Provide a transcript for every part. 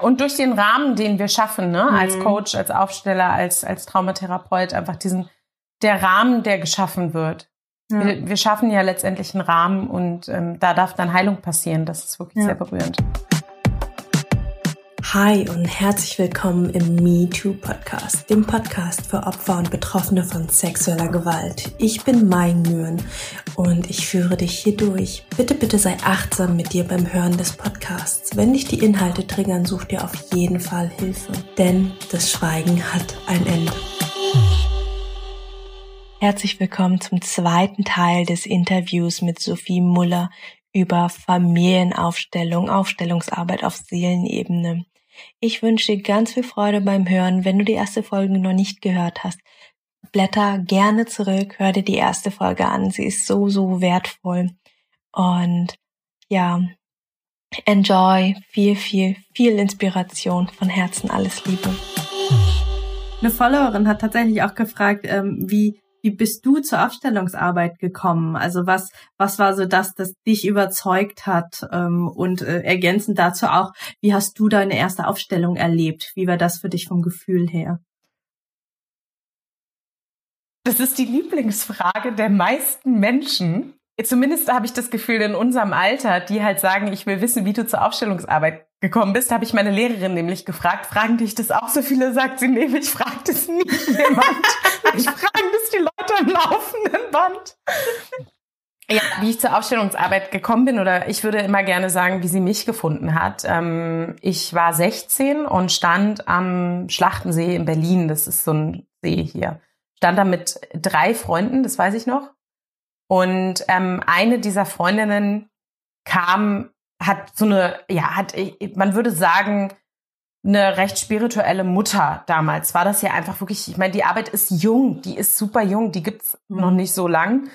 Und durch den Rahmen, den wir schaffen, ne, mhm. als Coach, als Aufsteller, als, als Traumatherapeut, einfach diesen, der Rahmen, der geschaffen wird. Ja. Wir, wir, schaffen ja letztendlich einen Rahmen und ähm, da darf dann Heilung passieren. Das ist wirklich ja. sehr berührend. Hi und herzlich willkommen im Me Too Podcast, dem Podcast für Opfer und Betroffene von sexueller Gewalt. Ich bin Mai Nguyen und ich führe dich hier durch. Bitte, bitte sei achtsam mit dir beim Hören des Podcasts. Wenn dich die Inhalte triggern, such dir auf jeden Fall Hilfe, denn das Schweigen hat ein Ende. Herzlich willkommen zum zweiten Teil des Interviews mit Sophie Muller über Familienaufstellung, Aufstellungsarbeit auf Seelenebene. Ich wünsche dir ganz viel Freude beim Hören. Wenn du die erste Folge noch nicht gehört hast, blätter gerne zurück, hör dir die erste Folge an. Sie ist so, so wertvoll. Und ja, enjoy viel, viel, viel Inspiration. Von Herzen alles Liebe. Eine Followerin hat tatsächlich auch gefragt, ähm, wie wie bist du zur Aufstellungsarbeit gekommen? Also was, was war so das, das dich überzeugt hat? Ähm, und äh, ergänzend dazu auch, wie hast du deine erste Aufstellung erlebt? Wie war das für dich vom Gefühl her? Das ist die Lieblingsfrage der meisten Menschen. Zumindest habe ich das Gefühl in unserem Alter, die halt sagen, ich will wissen, wie du zur Aufstellungsarbeit gekommen bist, habe ich meine Lehrerin nämlich gefragt, fragen dich das auch so viele? Sagt sie, nee, ich frage das nie jemand. ich frage das die Leute am laufenden Band. Ja, wie ich zur Aufstellungsarbeit gekommen bin, oder ich würde immer gerne sagen, wie sie mich gefunden hat. Ähm, ich war 16 und stand am Schlachtensee in Berlin. Das ist so ein See hier. Stand da mit drei Freunden, das weiß ich noch. Und ähm, eine dieser Freundinnen kam hat so eine, ja, hat, man würde sagen, eine recht spirituelle Mutter damals. War das ja einfach wirklich, ich meine, die Arbeit ist jung, die ist super jung, die gibt's mhm. noch nicht so lang.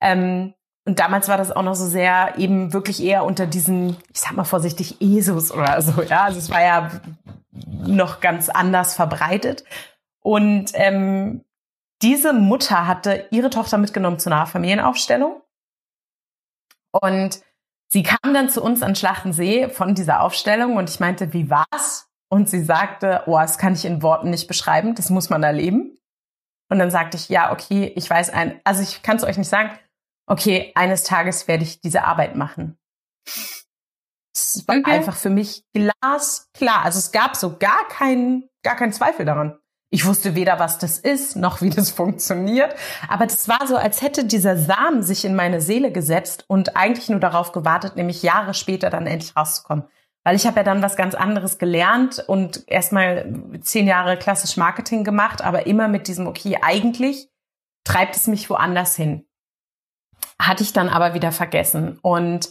Ähm, und damals war das auch noch so sehr eben wirklich eher unter diesen, ich sag mal vorsichtig, ESUS oder so, ja. Also es war ja noch ganz anders verbreitet. Und ähm, diese Mutter hatte ihre Tochter mitgenommen zu einer Familienaufstellung. Und Sie kam dann zu uns an Schlachtensee von dieser Aufstellung und ich meinte, wie war's? Und sie sagte, oh, das kann ich in Worten nicht beschreiben, das muss man erleben. Und dann sagte ich, ja, okay, ich weiß ein, also ich kann es euch nicht sagen, okay, eines Tages werde ich diese Arbeit machen. Es war okay. einfach für mich glasklar. Also es gab so gar keinen, gar keinen Zweifel daran. Ich wusste weder, was das ist, noch wie das funktioniert. Aber das war so, als hätte dieser Samen sich in meine Seele gesetzt und eigentlich nur darauf gewartet, nämlich Jahre später dann endlich rauszukommen. Weil ich habe ja dann was ganz anderes gelernt und erstmal zehn Jahre klassisch Marketing gemacht, aber immer mit diesem, okay, eigentlich treibt es mich woanders hin. Hatte ich dann aber wieder vergessen. Und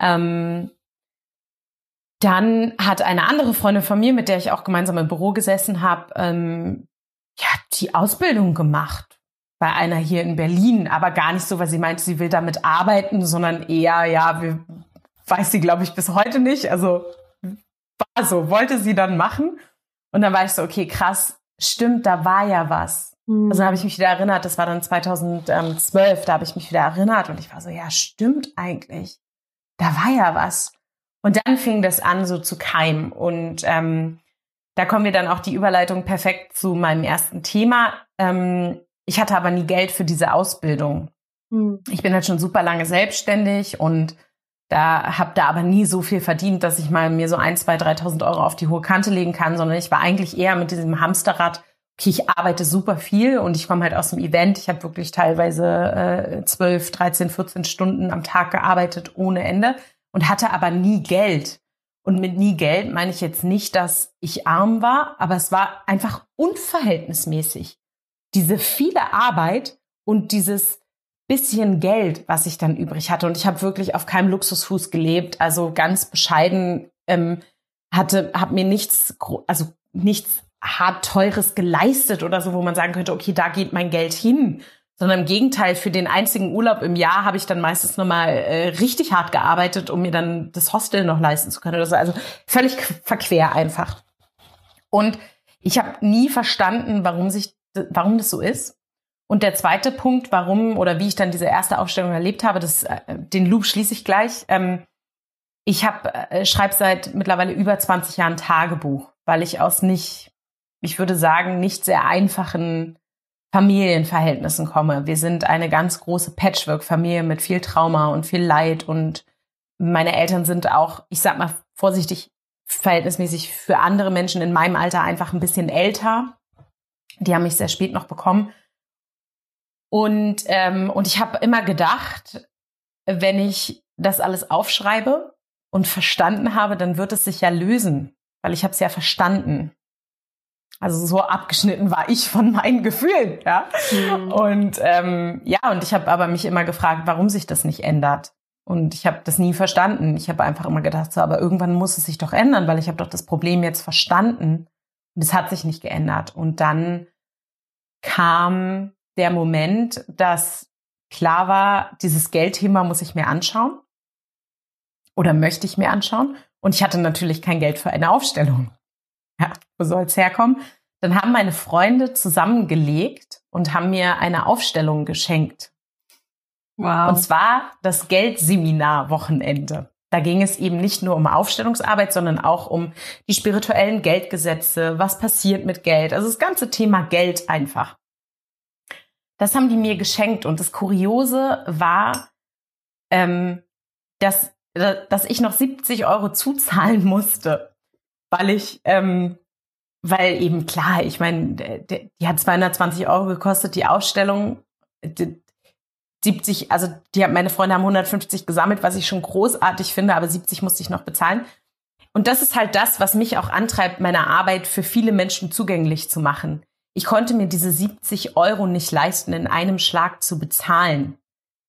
ähm, dann hat eine andere Freundin von mir, mit der ich auch gemeinsam im Büro gesessen habe, ähm, ja, die Ausbildung gemacht bei einer hier in Berlin, aber gar nicht so, weil sie meinte, sie will damit arbeiten, sondern eher, ja, wir, weiß sie, glaube ich, bis heute nicht. Also war so, wollte sie dann machen. Und dann war ich so, okay, krass, stimmt, da war ja was. Mhm. Also habe ich mich wieder erinnert, das war dann 2012, da habe ich mich wieder erinnert und ich war so, ja, stimmt eigentlich. Da war ja was. Und dann fing das an, so zu keimen. Und ähm, da kommen wir dann auch die Überleitung perfekt zu meinem ersten Thema. Ähm, ich hatte aber nie Geld für diese Ausbildung. Mhm. Ich bin halt schon super lange selbstständig und da habe da aber nie so viel verdient, dass ich mal mir so ein, zwei, dreitausend Euro auf die hohe Kante legen kann, sondern ich war eigentlich eher mit diesem Hamsterrad. Okay, ich arbeite super viel und ich komme halt aus dem Event. Ich habe wirklich teilweise äh, 12, 13, 14 Stunden am Tag gearbeitet ohne Ende und hatte aber nie Geld. Und mit nie Geld meine ich jetzt nicht, dass ich arm war, aber es war einfach unverhältnismäßig. Diese viele Arbeit und dieses bisschen Geld, was ich dann übrig hatte. Und ich habe wirklich auf keinem Luxusfuß gelebt, also ganz bescheiden, ähm, hatte, habe mir nichts, also nichts hart teures geleistet oder so, wo man sagen könnte, okay, da geht mein Geld hin, sondern im Gegenteil, für den einzigen Urlaub im Jahr habe ich dann meistens nochmal äh, richtig hart gearbeitet, um mir dann das Hostel noch leisten zu können. Oder so. Also völlig verquer einfach. Und ich habe nie verstanden, warum sich, warum das so ist. Und der zweite Punkt, warum oder wie ich dann diese erste Aufstellung erlebt habe, das, äh, den Loop schließe ich gleich. Ähm, ich habe äh, schreibe seit mittlerweile über 20 Jahren Tagebuch, weil ich aus nicht, ich würde sagen, nicht sehr einfachen Familienverhältnissen komme. Wir sind eine ganz große Patchwork-Familie mit viel Trauma und viel Leid und meine Eltern sind auch, ich sag mal vorsichtig, verhältnismäßig für andere Menschen in meinem Alter einfach ein bisschen älter. Die haben mich sehr spät noch bekommen. Und, ähm, und ich habe immer gedacht, wenn ich das alles aufschreibe und verstanden habe, dann wird es sich ja lösen, weil ich habe es ja verstanden. Also so abgeschnitten war ich von meinen Gefühlen, ja. Mhm. Und ähm, ja, und ich habe aber mich immer gefragt, warum sich das nicht ändert. Und ich habe das nie verstanden. Ich habe einfach immer gedacht, so, aber irgendwann muss es sich doch ändern, weil ich habe doch das Problem jetzt verstanden. Und es hat sich nicht geändert. Und dann kam der Moment, dass klar war, dieses Geldthema muss ich mir anschauen oder möchte ich mir anschauen. Und ich hatte natürlich kein Geld für eine Aufstellung. Wo soll es herkommen? Dann haben meine Freunde zusammengelegt und haben mir eine Aufstellung geschenkt. Wow. Und zwar das Geldseminar-Wochenende. Da ging es eben nicht nur um Aufstellungsarbeit, sondern auch um die spirituellen Geldgesetze, was passiert mit Geld, also das ganze Thema Geld einfach. Das haben die mir geschenkt und das Kuriose war, ähm, dass, dass ich noch 70 Euro zuzahlen musste, weil ich, ähm, weil eben klar, ich meine, die hat 220 Euro gekostet, die Ausstellung, 70, also die meine Freunde haben 150 gesammelt, was ich schon großartig finde, aber 70 musste ich noch bezahlen. Und das ist halt das, was mich auch antreibt, meine Arbeit für viele Menschen zugänglich zu machen. Ich konnte mir diese 70 Euro nicht leisten, in einem Schlag zu bezahlen.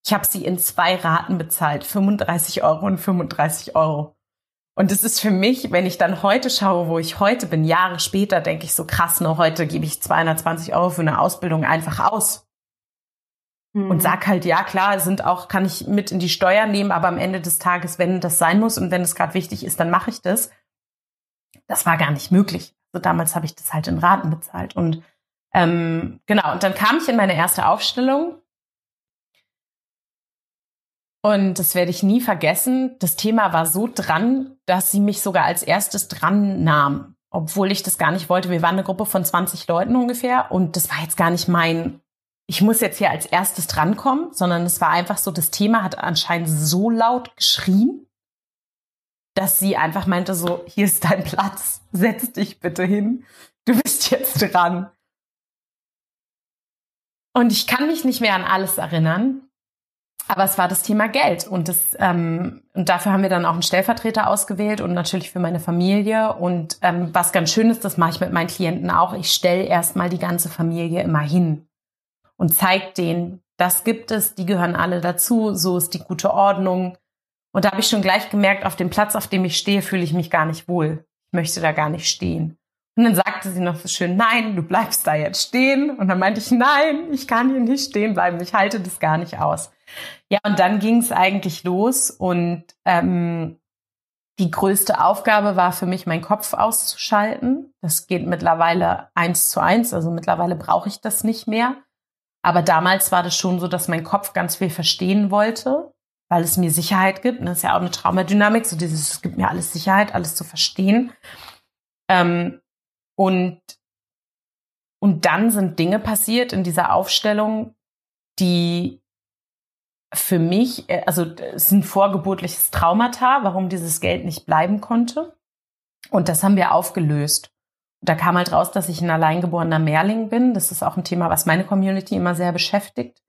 Ich habe sie in zwei Raten bezahlt, 35 Euro und 35 Euro. Und es ist für mich, wenn ich dann heute schaue, wo ich heute bin, Jahre später, denke ich so krass, nur heute gebe ich 220 Euro für eine Ausbildung einfach aus. Mhm. Und sag halt, ja klar, sind auch, kann ich mit in die Steuer nehmen, aber am Ende des Tages, wenn das sein muss und wenn es gerade wichtig ist, dann mache ich das. Das war gar nicht möglich. Also damals habe ich das halt in Raten bezahlt. Und ähm, genau, und dann kam ich in meine erste Aufstellung. Und das werde ich nie vergessen. Das Thema war so dran, dass sie mich sogar als erstes dran nahm, obwohl ich das gar nicht wollte. Wir waren eine Gruppe von 20 Leuten ungefähr und das war jetzt gar nicht mein, ich muss jetzt hier als erstes drankommen, sondern es war einfach so, das Thema hat anscheinend so laut geschrien, dass sie einfach meinte so, hier ist dein Platz, setz dich bitte hin, du bist jetzt dran. Und ich kann mich nicht mehr an alles erinnern, aber es war das Thema Geld und das ähm, und dafür haben wir dann auch einen Stellvertreter ausgewählt und natürlich für meine Familie und ähm, was ganz schön ist, das mache ich mit meinen Klienten auch. Ich stelle erstmal die ganze Familie immer hin und zeige denen, das gibt es, die gehören alle dazu, so ist die gute Ordnung. Und da habe ich schon gleich gemerkt, auf dem Platz, auf dem ich stehe, fühle ich mich gar nicht wohl. Ich möchte da gar nicht stehen. Und dann sagte sie noch so schön, nein, du bleibst da jetzt stehen. Und dann meinte ich, nein, ich kann hier nicht stehen bleiben, ich halte das gar nicht aus. Ja, und dann ging es eigentlich los und ähm, die größte Aufgabe war für mich, meinen Kopf auszuschalten. Das geht mittlerweile eins zu eins, also mittlerweile brauche ich das nicht mehr. Aber damals war das schon so, dass mein Kopf ganz viel verstehen wollte, weil es mir Sicherheit gibt. das ist ja auch eine Traumadynamik, so dieses, es gibt mir alles Sicherheit, alles zu verstehen. Ähm, und, und dann sind Dinge passiert in dieser Aufstellung, die für mich, äh, also es ist ein vorgeburtliches Traumata, warum dieses Geld nicht bleiben konnte. Und das haben wir aufgelöst. Da kam halt raus, dass ich ein alleingeborener Mehrling bin. Das ist auch ein Thema, was meine Community immer sehr beschäftigt.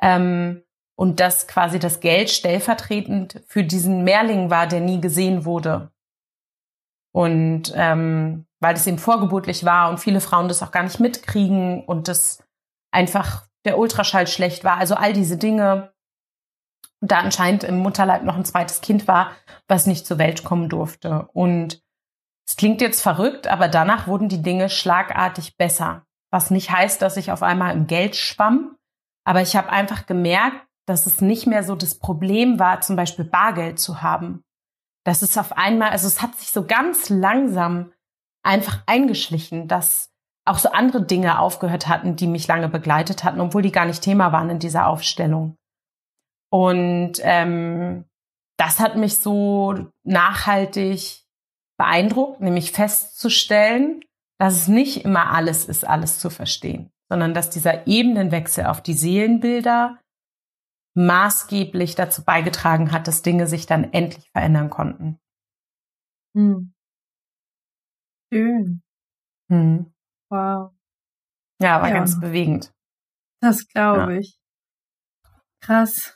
Ähm, und dass quasi das Geld stellvertretend für diesen Mehrling war, der nie gesehen wurde. Und ähm, weil das eben vorgeburtlich war und viele Frauen das auch gar nicht mitkriegen und das einfach der Ultraschall schlecht war. Also all diese Dinge. Da anscheinend im Mutterleib noch ein zweites Kind war, was nicht zur Welt kommen durfte. Und es klingt jetzt verrückt, aber danach wurden die Dinge schlagartig besser. Was nicht heißt, dass ich auf einmal im Geld schwamm. Aber ich habe einfach gemerkt, dass es nicht mehr so das Problem war, zum Beispiel Bargeld zu haben. Das ist auf einmal, also es hat sich so ganz langsam einfach eingeschlichen, dass auch so andere Dinge aufgehört hatten, die mich lange begleitet hatten, obwohl die gar nicht Thema waren in dieser Aufstellung. Und ähm, das hat mich so nachhaltig beeindruckt, nämlich festzustellen, dass es nicht immer alles ist, alles zu verstehen, sondern dass dieser Ebenenwechsel auf die Seelenbilder maßgeblich dazu beigetragen hat, dass Dinge sich dann endlich verändern konnten. Hm. Schön. Hm. Wow. Ja, war ja. ganz bewegend. Das glaube ja. ich. Krass.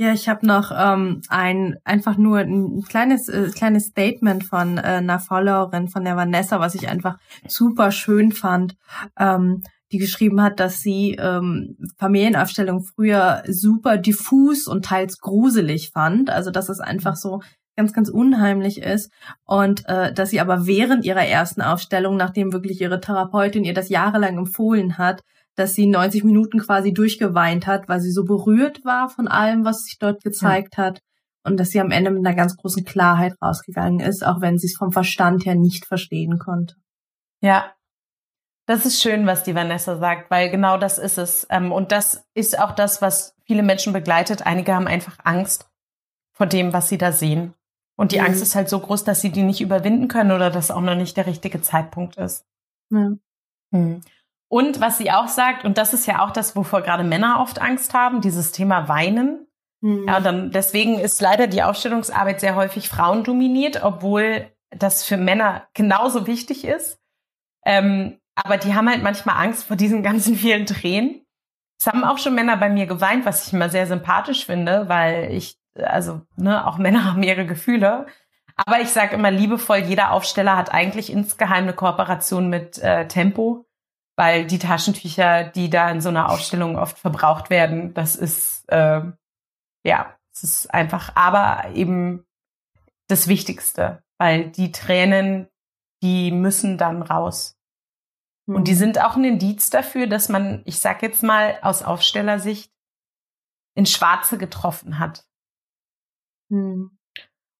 Ja, ich habe noch ähm, ein einfach nur ein kleines äh, kleines Statement von äh, einer Followerin von der Vanessa, was ich einfach super schön fand, ähm, die geschrieben hat, dass sie ähm, Familienaufstellung früher super diffus und teils gruselig fand, also dass es einfach so ganz ganz unheimlich ist. Und äh, dass sie aber während ihrer ersten Aufstellung, nachdem wirklich ihre Therapeutin ihr das jahrelang empfohlen hat, dass sie 90 Minuten quasi durchgeweint hat, weil sie so berührt war von allem, was sich dort gezeigt ja. hat. Und dass sie am Ende mit einer ganz großen Klarheit rausgegangen ist, auch wenn sie es vom Verstand her nicht verstehen konnte. Ja, das ist schön, was die Vanessa sagt, weil genau das ist es. Ähm, und das ist auch das, was viele Menschen begleitet. Einige haben einfach Angst vor dem, was sie da sehen. Und die mhm. Angst ist halt so groß, dass sie die nicht überwinden können oder dass auch noch nicht der richtige Zeitpunkt ist. Ja. Mhm. Und was sie auch sagt, und das ist ja auch das, wovor gerade Männer oft Angst haben, dieses Thema Weinen. Mhm. Ja, dann deswegen ist leider die Aufstellungsarbeit sehr häufig frauendominiert, obwohl das für Männer genauso wichtig ist. Ähm, aber die haben halt manchmal Angst vor diesen ganzen vielen Tränen. Es haben auch schon Männer bei mir geweint, was ich immer sehr sympathisch finde, weil ich, also, ne, auch Männer haben ihre Gefühle. Aber ich sage immer liebevoll, jeder Aufsteller hat eigentlich insgeheim eine Kooperation mit äh, Tempo weil die Taschentücher, die da in so einer Ausstellung oft verbraucht werden, das ist äh, ja, es ist einfach, aber eben das Wichtigste, weil die Tränen, die müssen dann raus. Mhm. Und die mhm. sind auch ein Indiz dafür, dass man, ich sag jetzt mal aus Aufstellersicht, in Schwarze getroffen hat. Mhm.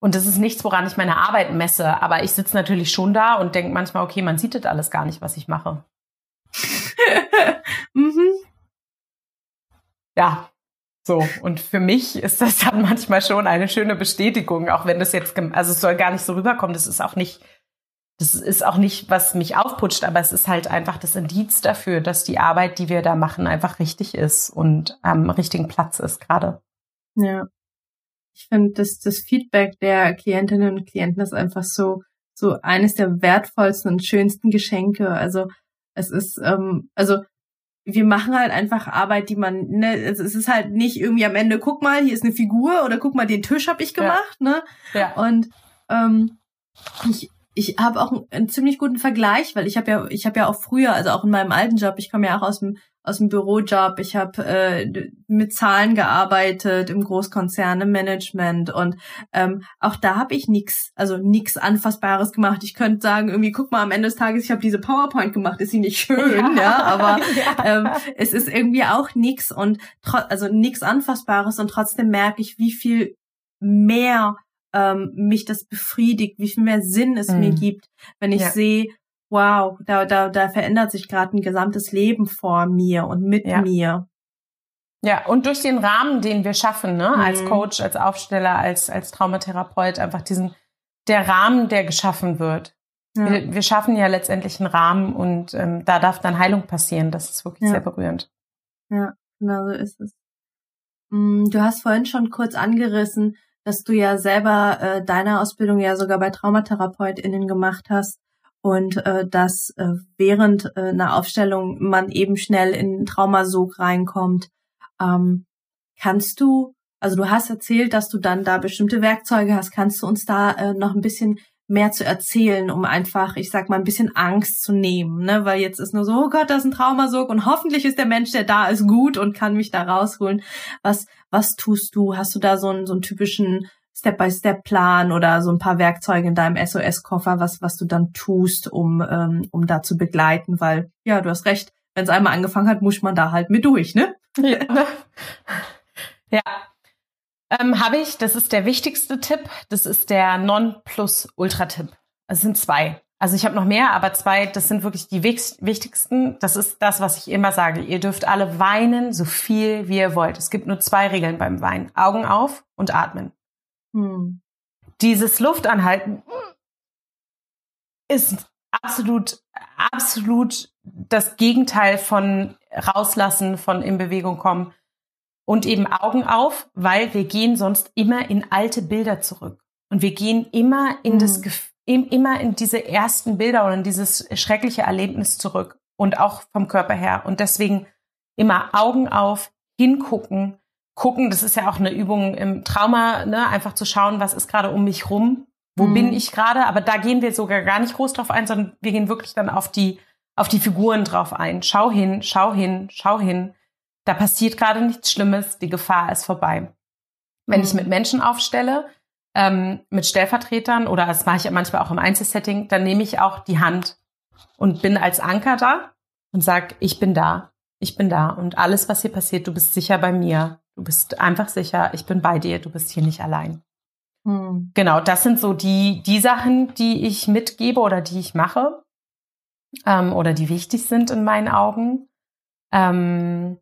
Und das ist nichts, woran ich meine Arbeit messe, aber ich sitze natürlich schon da und denke manchmal, okay, man sieht das alles gar nicht, was ich mache. mhm. Ja, so. Und für mich ist das dann manchmal schon eine schöne Bestätigung, auch wenn das jetzt, also es soll gar nicht so rüberkommen. Das ist auch nicht, das ist auch nicht, was mich aufputscht, aber es ist halt einfach das Indiz dafür, dass die Arbeit, die wir da machen, einfach richtig ist und am richtigen Platz ist gerade. Ja. Ich finde, dass das Feedback der Klientinnen und Klienten ist einfach so, so eines der wertvollsten und schönsten Geschenke. Also es ist, ähm, also wir machen halt einfach Arbeit, die man, ne, es ist halt nicht irgendwie am Ende, guck mal, hier ist eine Figur oder guck mal, den Tisch habe ich gemacht, ja. ne? Ja. Und ähm, ich, ich habe auch einen, einen ziemlich guten Vergleich, weil ich habe ja, ich habe ja auch früher, also auch in meinem alten Job, ich komme ja auch aus dem aus dem Bürojob, ich habe äh, mit Zahlen gearbeitet im Großkonzern, im Management und ähm, auch da habe ich nix, also nix Anfassbares gemacht. Ich könnte sagen, irgendwie, guck mal, am Ende des Tages, ich habe diese PowerPoint gemacht, ist sie nicht schön, ja, ja aber. Ähm, es ist irgendwie auch nix und also nix Anfassbares und trotzdem merke ich, wie viel mehr ähm, mich das befriedigt, wie viel mehr Sinn es mhm. mir gibt, wenn ich ja. sehe, wow, da, da, da verändert sich gerade ein gesamtes Leben vor mir und mit ja. mir. Ja, und durch den Rahmen, den wir schaffen, ne, mhm. als Coach, als Aufsteller, als, als Traumatherapeut, einfach diesen, der Rahmen, der geschaffen wird. Ja. Wir, wir, schaffen ja letztendlich einen Rahmen und ähm, da darf dann Heilung passieren. Das ist wirklich ja. sehr berührend. Ja, genau so ist es. Mm, du hast vorhin schon kurz angerissen, dass du ja selber äh, deine Ausbildung ja sogar bei TraumatherapeutInnen gemacht hast und äh, dass äh, während äh, einer Aufstellung man eben schnell in Traumasog reinkommt. Ähm, kannst du, also du hast erzählt, dass du dann da bestimmte Werkzeuge hast, kannst du uns da äh, noch ein bisschen mehr zu erzählen, um einfach, ich sag mal, ein bisschen Angst zu nehmen, ne? Weil jetzt ist nur so, oh Gott, das ist ein Traumasog und hoffentlich ist der Mensch, der da ist, gut und kann mich da rausholen. Was, was tust du? Hast du da so einen, so einen typischen Step-by-Step-Plan oder so ein paar Werkzeuge in deinem SOS-Koffer, was, was du dann tust, um, ähm, um da zu begleiten, weil, ja, du hast recht, wenn es einmal angefangen hat, muss man da halt mit durch, ne? Ja. ja. Ähm, Habe ich, das ist der wichtigste Tipp, das ist der Non-Plus-Ultra-Tipp. Es sind zwei. Also ich habe noch mehr, aber zwei, das sind wirklich die wichtigsten. Das ist das, was ich immer sage. Ihr dürft alle weinen, so viel wie ihr wollt. Es gibt nur zwei Regeln beim Weinen. Augen auf und atmen. Hm. Dieses Luftanhalten ist absolut, absolut das Gegenteil von rauslassen, von in Bewegung kommen und eben Augen auf, weil wir gehen sonst immer in alte Bilder zurück und wir gehen immer in das hm. immer in diese ersten Bilder oder in dieses schreckliche Erlebnis zurück und auch vom Körper her und deswegen immer Augen auf, hingucken, gucken. Das ist ja auch eine Übung im Trauma, ne? einfach zu schauen, was ist gerade um mich rum, wo mhm. bin ich gerade. Aber da gehen wir sogar gar nicht groß drauf ein, sondern wir gehen wirklich dann auf die auf die Figuren drauf ein. Schau hin, schau hin, schau hin. Da passiert gerade nichts Schlimmes. Die Gefahr ist vorbei. Wenn mhm. ich mit Menschen aufstelle, ähm, mit Stellvertretern oder das mache ich manchmal auch im Einzelsetting, dann nehme ich auch die Hand und bin als Anker da und sag, ich bin da ich bin da und alles, was hier passiert, du bist sicher bei mir. Du bist einfach sicher, ich bin bei dir, du bist hier nicht allein. Hm. Genau, das sind so die, die Sachen, die ich mitgebe oder die ich mache ähm, oder die wichtig sind in meinen Augen. Ähm,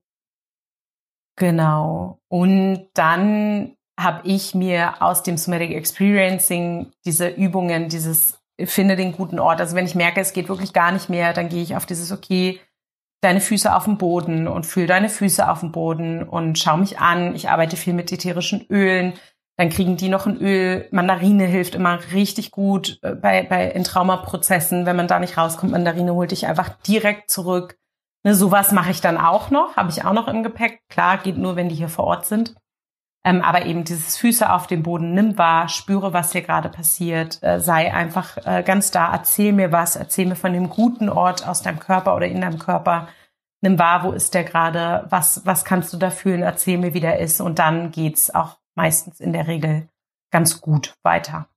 genau. Und dann habe ich mir aus dem Somatic Experiencing diese Übungen, dieses finde den guten Ort. Also wenn ich merke, es geht wirklich gar nicht mehr, dann gehe ich auf dieses, okay, deine Füße auf dem Boden und fühl deine Füße auf dem Boden und schau mich an. Ich arbeite viel mit ätherischen Ölen. Dann kriegen die noch ein Öl. Mandarine hilft immer richtig gut äh, bei, bei in Traumaprozessen. Wenn man da nicht rauskommt, Mandarine holt dich einfach direkt zurück. Ne, sowas mache ich dann auch noch, habe ich auch noch im Gepäck. Klar, geht nur, wenn die hier vor Ort sind. Ähm, aber eben dieses Füße auf dem Boden, nimm wahr, spüre, was hier gerade passiert, äh, sei einfach äh, ganz da, erzähl mir was, erzähl mir von dem guten Ort aus deinem Körper oder in deinem Körper. Nimm wahr, wo ist der gerade, was, was kannst du da fühlen, erzähl mir, wie der ist und dann geht's auch meistens in der Regel ganz gut weiter.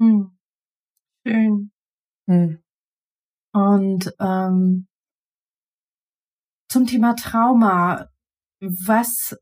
Hm. Schön. Hm. Und ähm, zum Thema Trauma, was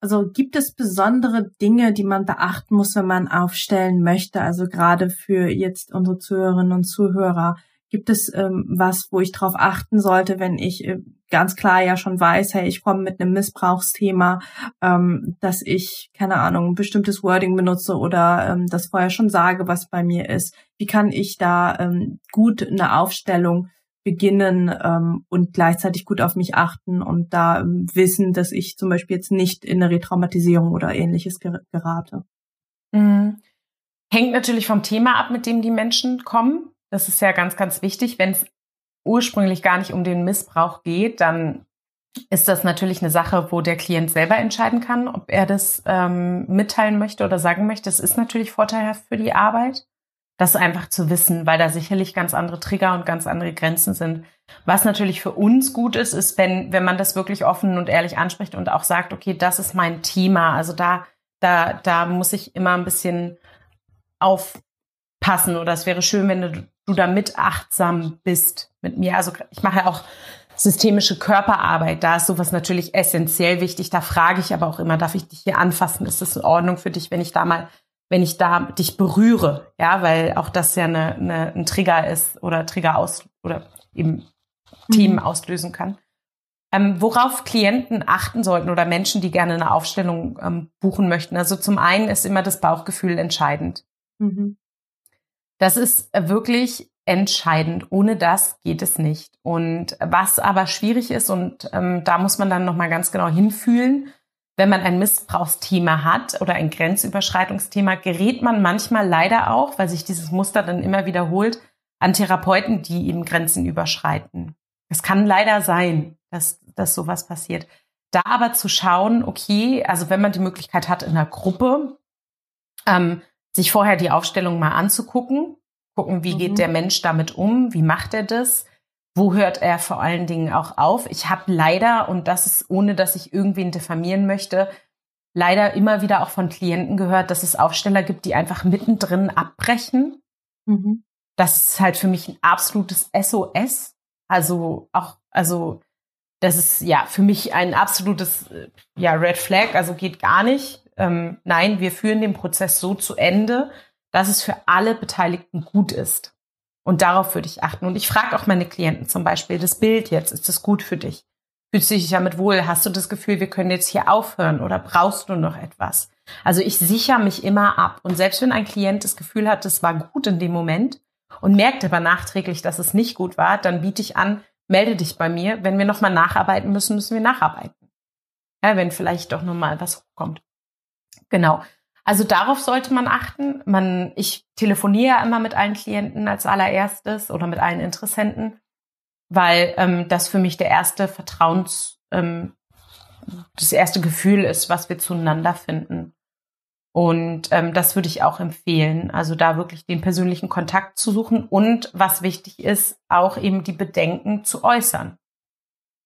also gibt es besondere Dinge, die man beachten muss, wenn man aufstellen möchte? Also gerade für jetzt unsere Zuhörerinnen und Zuhörer. Gibt es ähm, was, wo ich darauf achten sollte, wenn ich äh, ganz klar ja schon weiß, hey, ich komme mit einem Missbrauchsthema, ähm, dass ich, keine Ahnung, ein bestimmtes Wording benutze oder ähm, das vorher schon sage, was bei mir ist? Wie kann ich da ähm, gut eine Aufstellung beginnen ähm, und gleichzeitig gut auf mich achten und da ähm, wissen, dass ich zum Beispiel jetzt nicht in eine Retraumatisierung oder ähnliches ger gerate. Mhm. Hängt natürlich vom Thema ab, mit dem die Menschen kommen. Das ist ja ganz, ganz wichtig. Wenn es ursprünglich gar nicht um den Missbrauch geht, dann ist das natürlich eine Sache, wo der Klient selber entscheiden kann, ob er das ähm, mitteilen möchte oder sagen möchte. Das ist natürlich vorteilhaft für die Arbeit das einfach zu wissen, weil da sicherlich ganz andere Trigger und ganz andere Grenzen sind. Was natürlich für uns gut ist, ist, wenn, wenn man das wirklich offen und ehrlich anspricht und auch sagt, okay, das ist mein Thema. Also da, da, da muss ich immer ein bisschen aufpassen oder es wäre schön, wenn du, du da mit achtsam bist mit mir. Also ich mache ja auch systemische Körperarbeit. Da ist sowas natürlich essentiell wichtig. Da frage ich aber auch immer, darf ich dich hier anfassen? Ist das in Ordnung für dich, wenn ich da mal wenn ich da dich berühre, ja, weil auch das ja eine, eine, ein Trigger ist oder Trigger aus oder eben Themen mhm. auslösen kann. Ähm, worauf Klienten achten sollten oder Menschen, die gerne eine Aufstellung ähm, buchen möchten. Also zum einen ist immer das Bauchgefühl entscheidend. Mhm. Das ist wirklich entscheidend. Ohne das geht es nicht. Und was aber schwierig ist, und ähm, da muss man dann nochmal ganz genau hinfühlen, wenn man ein Missbrauchsthema hat oder ein Grenzüberschreitungsthema, gerät man manchmal leider auch, weil sich dieses Muster dann immer wiederholt, an Therapeuten, die eben Grenzen überschreiten. Es kann leider sein, dass, dass sowas passiert. Da aber zu schauen, okay, also wenn man die Möglichkeit hat, in einer Gruppe ähm, sich vorher die Aufstellung mal anzugucken, gucken, wie mhm. geht der Mensch damit um, wie macht er das, wo hört er vor allen Dingen auch auf? Ich habe leider, und das ist ohne, dass ich irgendwen diffamieren möchte, leider immer wieder auch von Klienten gehört, dass es Aufsteller gibt, die einfach mittendrin abbrechen. Mhm. Das ist halt für mich ein absolutes SOS. Also auch, also das ist ja für mich ein absolutes ja Red Flag. Also geht gar nicht. Ähm, nein, wir führen den Prozess so zu Ende, dass es für alle Beteiligten gut ist. Und darauf würde ich achten. Und ich frage auch meine Klienten zum Beispiel, das Bild jetzt, ist das gut für dich? Fühlst du dich damit wohl? Hast du das Gefühl, wir können jetzt hier aufhören oder brauchst du noch etwas? Also ich sichere mich immer ab. Und selbst wenn ein Klient das Gefühl hat, es war gut in dem Moment und merkt aber nachträglich, dass es nicht gut war, dann biete ich an, melde dich bei mir. Wenn wir nochmal nacharbeiten müssen, müssen wir nacharbeiten. Ja, wenn vielleicht doch nochmal was hochkommt. Genau. Also darauf sollte man achten. Man, ich telefoniere immer mit allen Klienten als allererstes oder mit allen Interessenten weil ähm, das für mich der erste Vertrauens, ähm, das erste Gefühl ist, was wir zueinander finden. Und ähm, das würde ich auch empfehlen, also da wirklich den persönlichen Kontakt zu suchen und was wichtig ist, auch eben die Bedenken zu äußern.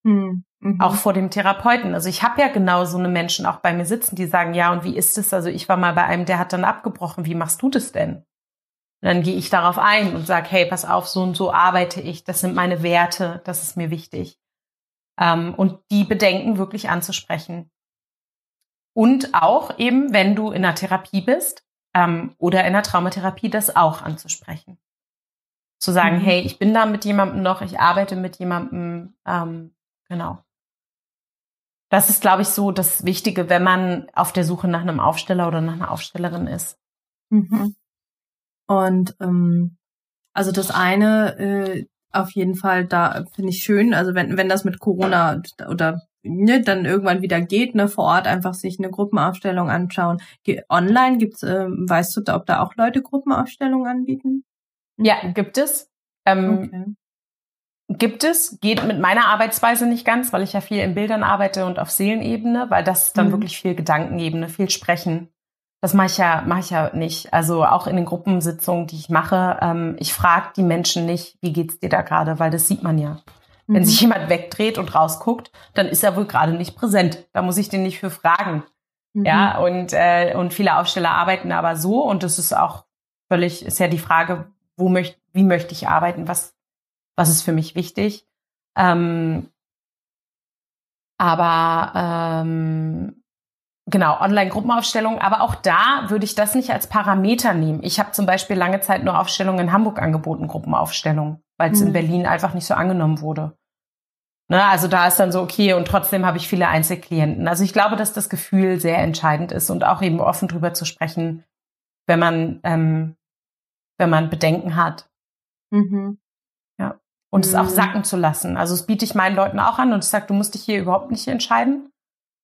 Hm, mhm. Auch vor dem Therapeuten. Also ich habe ja genau so eine Menschen auch bei mir sitzen, die sagen, ja, und wie ist es? Also ich war mal bei einem, der hat dann abgebrochen. Wie machst du das denn? Und dann gehe ich darauf ein und sage, hey, pass auf, so und so arbeite ich, das sind meine Werte, das ist mir wichtig. Ähm, und die Bedenken wirklich anzusprechen. Und auch eben, wenn du in einer Therapie bist ähm, oder in einer Traumatherapie, das auch anzusprechen. Zu sagen, mhm. hey, ich bin da mit jemandem noch, ich arbeite mit jemandem, ähm, genau. Das ist, glaube ich, so das Wichtige, wenn man auf der Suche nach einem Aufsteller oder nach einer Aufstellerin ist. Mhm. Und ähm, also das eine äh, auf jeden Fall, da finde ich schön, also wenn, wenn das mit Corona oder ne, dann irgendwann wieder geht, ne, vor Ort einfach sich eine Gruppenaufstellung anschauen. Online gibt's, äh, weißt du, ob da auch Leute Gruppenaufstellungen anbieten? Ja, gibt es. Ähm, okay. Gibt es, geht mit meiner Arbeitsweise nicht ganz, weil ich ja viel in Bildern arbeite und auf Seelenebene, weil das dann mhm. wirklich viel Gedankenebene, viel Sprechen. Das mache ich ja, mache ich ja nicht. Also auch in den Gruppensitzungen, die ich mache, ähm, ich frage die Menschen nicht, wie geht's dir da gerade, weil das sieht man ja. Mhm. Wenn sich jemand wegdreht und rausguckt, dann ist er wohl gerade nicht präsent. Da muss ich den nicht für fragen. Mhm. Ja, und, äh, und viele Aufsteller arbeiten aber so und das ist auch völlig, ist ja die Frage, wo möchte, wie möchte ich arbeiten, was, was ist für mich wichtig. Ähm, aber ähm, Genau, Online-Gruppenaufstellung. Aber auch da würde ich das nicht als Parameter nehmen. Ich habe zum Beispiel lange Zeit nur Aufstellungen in Hamburg angeboten, Gruppenaufstellung, weil es mhm. in Berlin einfach nicht so angenommen wurde. Ne, also da ist dann so, okay, und trotzdem habe ich viele Einzelklienten. Also ich glaube, dass das Gefühl sehr entscheidend ist und auch eben offen drüber zu sprechen, wenn man, ähm, wenn man Bedenken hat. Mhm. Und mhm. es auch mhm. sacken zu lassen. Also das biete ich meinen Leuten auch an und ich sage, du musst dich hier überhaupt nicht entscheiden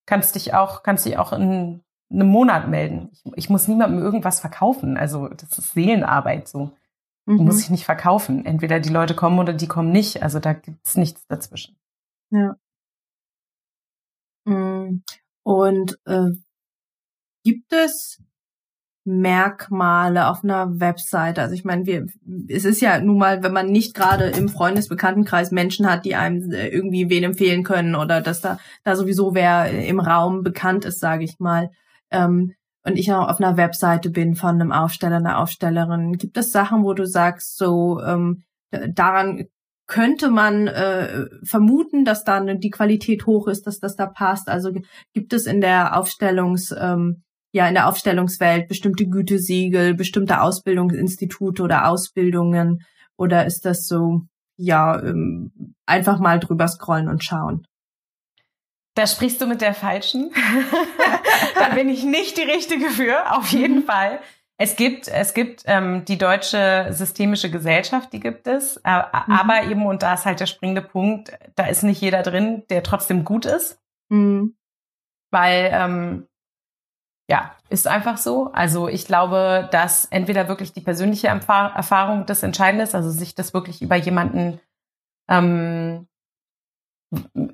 kannst dich auch, kannst dich auch in einem Monat melden. Ich, ich muss niemandem irgendwas verkaufen. Also das ist Seelenarbeit so. Mhm. Du musst dich nicht verkaufen. Entweder die Leute kommen oder die kommen nicht. Also da gibt's nichts dazwischen. Ja. Mm. Und äh, gibt es Merkmale auf einer Webseite. Also ich meine, wir, es ist ja nun mal, wenn man nicht gerade im Freundesbekanntenkreis Menschen hat, die einem äh, irgendwie wen empfehlen können oder dass da, da sowieso wer im Raum bekannt ist, sage ich mal. Ähm, und ich auch auf einer Webseite bin von einem Aufsteller, einer Aufstellerin. Gibt es Sachen, wo du sagst, so ähm, daran könnte man äh, vermuten, dass da die Qualität hoch ist, dass das da passt. Also gibt es in der Aufstellungs ähm, ja in der Aufstellungswelt bestimmte Gütesiegel, bestimmte Ausbildungsinstitute oder Ausbildungen? Oder ist das so, ja, ähm, einfach mal drüber scrollen und schauen? Da sprichst du mit der Falschen. da bin ich nicht die Richtige für, auf jeden mhm. Fall. Es gibt, es gibt ähm, die deutsche systemische Gesellschaft, die gibt es, äh, mhm. aber eben, und da ist halt der springende Punkt, da ist nicht jeder drin, der trotzdem gut ist. Mhm. Weil ähm, ja, ist einfach so. Also ich glaube, dass entweder wirklich die persönliche Erfahrung das Entscheidende ist, also sich das wirklich über jemanden ähm,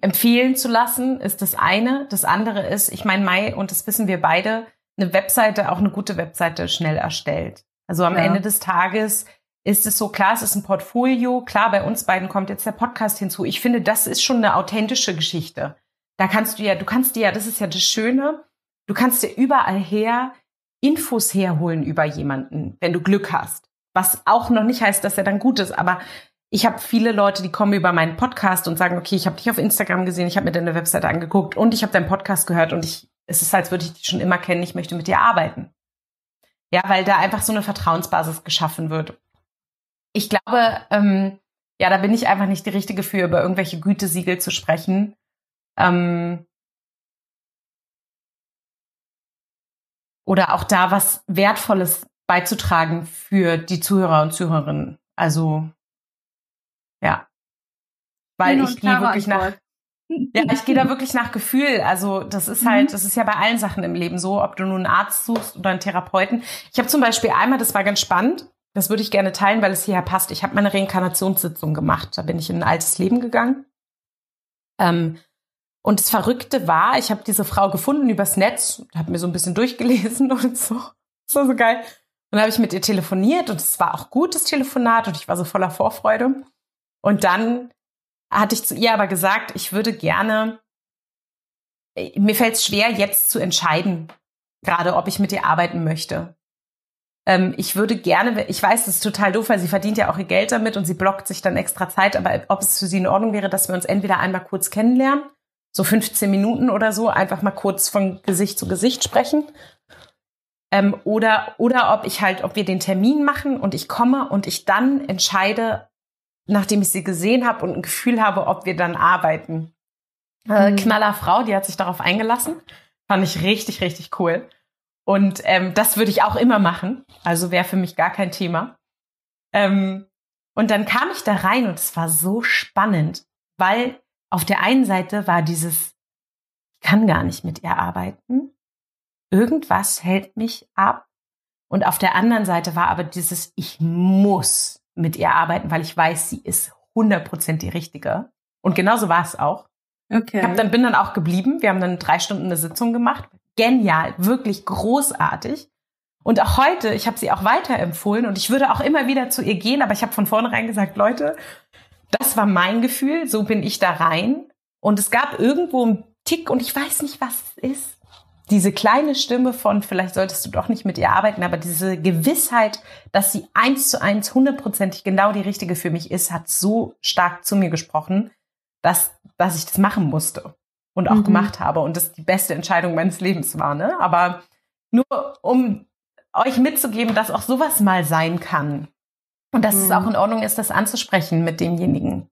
empfehlen zu lassen, ist das eine. Das andere ist, ich meine, Mai, und das wissen wir beide, eine Webseite, auch eine gute Webseite schnell erstellt. Also am ja. Ende des Tages ist es so, klar, es ist ein Portfolio. Klar, bei uns beiden kommt jetzt der Podcast hinzu. Ich finde, das ist schon eine authentische Geschichte. Da kannst du ja, du kannst dir ja, das ist ja das Schöne, Du kannst dir überall her Infos herholen über jemanden, wenn du Glück hast. Was auch noch nicht heißt, dass er dann gut ist, aber ich habe viele Leute, die kommen über meinen Podcast und sagen, okay, ich habe dich auf Instagram gesehen, ich habe mir deine Webseite angeguckt und ich habe deinen Podcast gehört und ich, es ist, als würde ich dich schon immer kennen, ich möchte mit dir arbeiten. Ja, weil da einfach so eine Vertrauensbasis geschaffen wird. Ich glaube, ähm, ja, da bin ich einfach nicht die Richtige für, über irgendwelche Gütesiegel zu sprechen. Ähm, oder auch da was Wertvolles beizutragen für die Zuhörer und Zuhörerinnen. Also ja, weil ich gehe wirklich nach ja, ich gehe da wirklich nach Gefühl. Also das ist halt, mhm. das ist ja bei allen Sachen im Leben so, ob du nun einen Arzt suchst oder einen Therapeuten. Ich habe zum Beispiel einmal, das war ganz spannend, das würde ich gerne teilen, weil es hierher passt. Ich habe meine Reinkarnationssitzung gemacht. Da bin ich in ein altes Leben gegangen. Ähm, und das Verrückte war, ich habe diese Frau gefunden übers Netz, habe mir so ein bisschen durchgelesen und so. Das war so geil. Dann habe ich mit ihr telefoniert und es war auch gutes Telefonat und ich war so voller Vorfreude. Und dann hatte ich zu ihr aber gesagt, ich würde gerne, mir fällt es schwer, jetzt zu entscheiden, gerade ob ich mit ihr arbeiten möchte. Ähm, ich würde gerne, ich weiß, das ist total doof, weil sie verdient ja auch ihr Geld damit und sie blockt sich dann extra Zeit, aber ob es für sie in Ordnung wäre, dass wir uns entweder einmal kurz kennenlernen, so 15 Minuten oder so, einfach mal kurz von Gesicht zu Gesicht sprechen. Ähm, oder, oder ob ich halt, ob wir den Termin machen und ich komme und ich dann entscheide, nachdem ich sie gesehen habe und ein Gefühl habe, ob wir dann arbeiten. Äh, mhm. Knaller Frau, die hat sich darauf eingelassen. Fand ich richtig, richtig cool. Und ähm, das würde ich auch immer machen. Also wäre für mich gar kein Thema. Ähm, und dann kam ich da rein und es war so spannend, weil auf der einen Seite war dieses, ich kann gar nicht mit ihr arbeiten. Irgendwas hält mich ab. Und auf der anderen Seite war aber dieses, ich muss mit ihr arbeiten, weil ich weiß, sie ist 100% die Richtige. Und genauso war es auch. Okay. Ich hab dann, bin dann auch geblieben. Wir haben dann drei Stunden eine Sitzung gemacht. Genial, wirklich großartig. Und auch heute, ich habe sie auch weiterempfohlen und ich würde auch immer wieder zu ihr gehen, aber ich habe von vornherein gesagt, Leute, das war mein Gefühl, so bin ich da rein. Und es gab irgendwo einen Tick und ich weiß nicht, was es ist diese kleine Stimme von, vielleicht solltest du doch nicht mit ihr arbeiten, aber diese Gewissheit, dass sie eins zu eins hundertprozentig genau die richtige für mich ist, hat so stark zu mir gesprochen, dass, dass ich das machen musste und auch mhm. gemacht habe und das die beste Entscheidung meines Lebens war. Ne? Aber nur um euch mitzugeben, dass auch sowas mal sein kann und dass mhm. es auch in Ordnung ist, das anzusprechen mit demjenigen.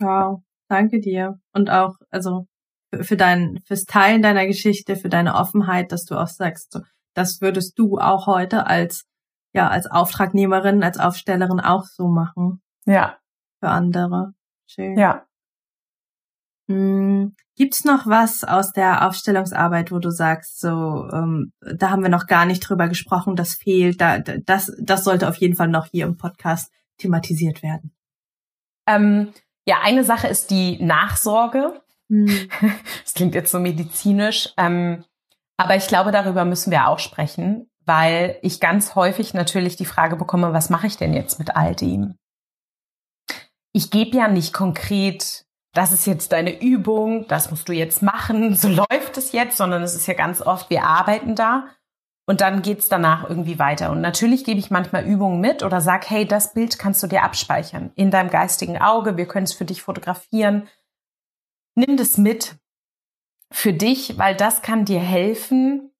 Wow, danke dir. Und auch, also für dein, fürs Teilen deiner Geschichte, für deine Offenheit, dass du auch sagst, so, das würdest du auch heute als, ja, als Auftragnehmerin, als Aufstellerin auch so machen. Ja. Für andere. Schön. Ja. Gibt's noch was aus der Aufstellungsarbeit, wo du sagst, so, ähm, da haben wir noch gar nicht drüber gesprochen, das fehlt, da, das, das sollte auf jeden Fall noch hier im Podcast thematisiert werden? Ähm, ja, eine Sache ist die Nachsorge. Hm. Das klingt jetzt so medizinisch. Ähm, aber ich glaube, darüber müssen wir auch sprechen, weil ich ganz häufig natürlich die Frage bekomme, was mache ich denn jetzt mit all dem? Ich gebe ja nicht konkret, das ist jetzt deine Übung, das musst du jetzt machen, so läuft es jetzt, sondern es ist ja ganz oft, wir arbeiten da und dann geht's danach irgendwie weiter. Und natürlich gebe ich manchmal Übungen mit oder sag, hey, das Bild kannst du dir abspeichern in deinem geistigen Auge, wir können es für dich fotografieren nimm das mit für dich, weil das kann dir helfen,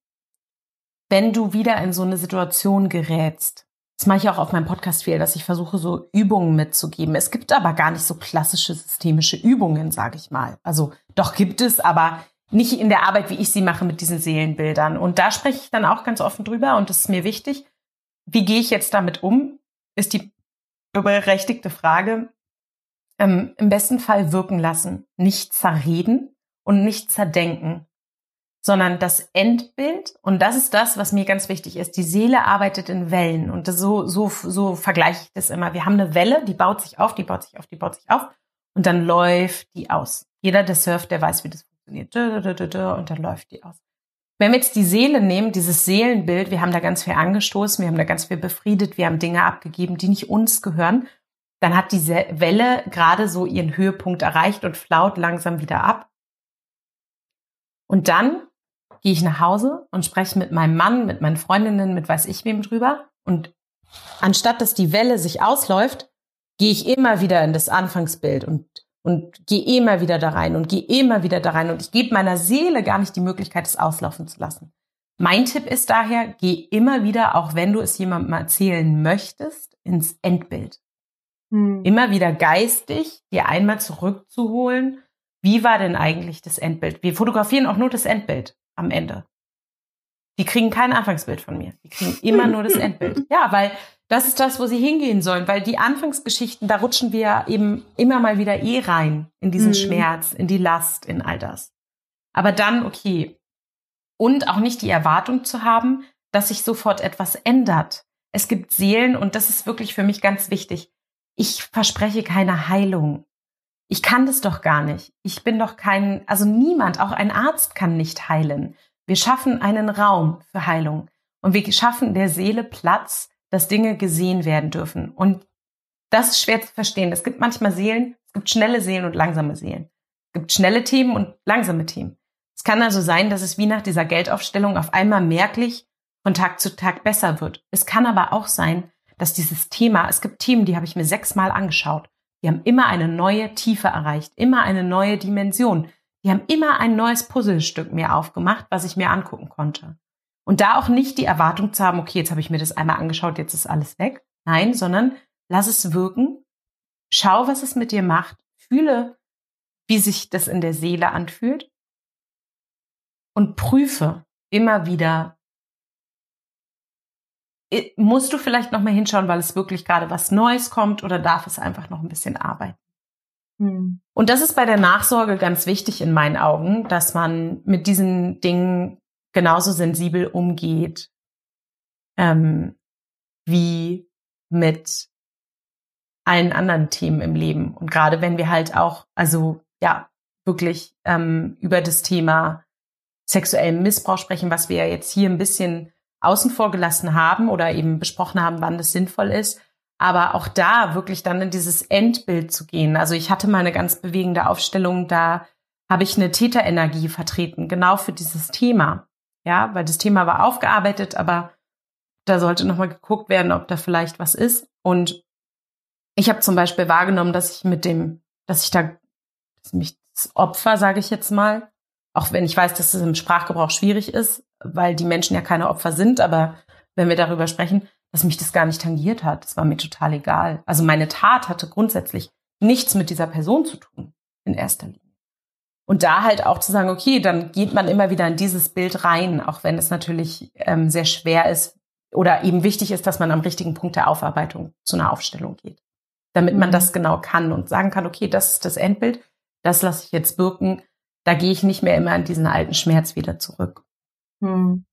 wenn du wieder in so eine Situation gerätst. Das mache ich auch auf meinem Podcast viel, dass ich versuche, so Übungen mitzugeben. Es gibt aber gar nicht so klassische systemische Übungen, sage ich mal. Also doch gibt es, aber nicht in der Arbeit, wie ich sie mache mit diesen Seelenbildern. Und da spreche ich dann auch ganz offen drüber und das ist mir wichtig. Wie gehe ich jetzt damit um? Ist die berechtigte Frage ähm, im besten Fall wirken lassen, nicht zerreden und nicht zerdenken, sondern das Endbild, und das ist das, was mir ganz wichtig ist, die Seele arbeitet in Wellen und so, so, so vergleiche ich das immer. Wir haben eine Welle, die baut sich auf, die baut sich auf, die baut sich auf und dann läuft die aus. Jeder, der surft, der weiß, wie das funktioniert. Und dann läuft die aus. Wenn wir jetzt die Seele nehmen, dieses Seelenbild, wir haben da ganz viel angestoßen, wir haben da ganz viel befriedet, wir haben Dinge abgegeben, die nicht uns gehören dann hat diese Welle gerade so ihren Höhepunkt erreicht und flaut langsam wieder ab. Und dann gehe ich nach Hause und spreche mit meinem Mann, mit meinen Freundinnen, mit weiß ich wem drüber. Und anstatt dass die Welle sich ausläuft, gehe ich immer wieder in das Anfangsbild und, und gehe immer wieder da rein und gehe immer wieder da rein. Und ich gebe meiner Seele gar nicht die Möglichkeit, es auslaufen zu lassen. Mein Tipp ist daher, geh immer wieder, auch wenn du es jemandem erzählen möchtest, ins Endbild. Hm. Immer wieder geistig dir einmal zurückzuholen, wie war denn eigentlich das Endbild? Wir fotografieren auch nur das Endbild am Ende. Die kriegen kein Anfangsbild von mir. Die kriegen immer nur das Endbild. Ja, weil das ist das, wo sie hingehen sollen, weil die Anfangsgeschichten, da rutschen wir eben immer mal wieder eh rein in diesen mhm. Schmerz, in die Last, in all das. Aber dann, okay. Und auch nicht die Erwartung zu haben, dass sich sofort etwas ändert. Es gibt Seelen, und das ist wirklich für mich ganz wichtig. Ich verspreche keine Heilung. Ich kann das doch gar nicht. Ich bin doch kein, also niemand, auch ein Arzt kann nicht heilen. Wir schaffen einen Raum für Heilung und wir schaffen der Seele Platz, dass Dinge gesehen werden dürfen. Und das ist schwer zu verstehen. Es gibt manchmal Seelen, es gibt schnelle Seelen und langsame Seelen. Es gibt schnelle Themen und langsame Themen. Es kann also sein, dass es wie nach dieser Geldaufstellung auf einmal merklich von Tag zu Tag besser wird. Es kann aber auch sein, dass dieses Thema, es gibt Themen, die habe ich mir sechsmal angeschaut. Die haben immer eine neue Tiefe erreicht, immer eine neue Dimension. Die haben immer ein neues Puzzlestück mir aufgemacht, was ich mir angucken konnte. Und da auch nicht die Erwartung zu haben, okay, jetzt habe ich mir das einmal angeschaut, jetzt ist alles weg. Nein, sondern lass es wirken. Schau, was es mit dir macht. Fühle, wie sich das in der Seele anfühlt. Und prüfe immer wieder, musst du vielleicht noch mal hinschauen, weil es wirklich gerade was Neues kommt oder darf es einfach noch ein bisschen arbeiten? Hm. Und das ist bei der Nachsorge ganz wichtig in meinen Augen, dass man mit diesen Dingen genauso sensibel umgeht ähm, wie mit allen anderen Themen im Leben. Und gerade wenn wir halt auch, also ja, wirklich ähm, über das Thema sexuellen Missbrauch sprechen, was wir ja jetzt hier ein bisschen außen vor gelassen haben oder eben besprochen haben, wann das sinnvoll ist. Aber auch da wirklich dann in dieses Endbild zu gehen. Also ich hatte mal eine ganz bewegende Aufstellung, da habe ich eine Täterenergie vertreten, genau für dieses Thema. Ja, weil das Thema war aufgearbeitet, aber da sollte nochmal geguckt werden, ob da vielleicht was ist. Und ich habe zum Beispiel wahrgenommen, dass ich mit dem, dass ich da, dass mich das Opfer, sage ich jetzt mal, auch wenn ich weiß, dass es im Sprachgebrauch schwierig ist, weil die Menschen ja keine Opfer sind, aber wenn wir darüber sprechen, dass mich das gar nicht tangiert hat. Das war mir total egal. Also meine Tat hatte grundsätzlich nichts mit dieser Person zu tun, in erster Linie. Und da halt auch zu sagen, okay, dann geht man immer wieder in dieses Bild rein, auch wenn es natürlich ähm, sehr schwer ist oder eben wichtig ist, dass man am richtigen Punkt der Aufarbeitung zu einer Aufstellung geht. Damit man mhm. das genau kann und sagen kann, okay, das ist das Endbild, das lasse ich jetzt wirken, da gehe ich nicht mehr immer in diesen alten Schmerz wieder zurück. Hm.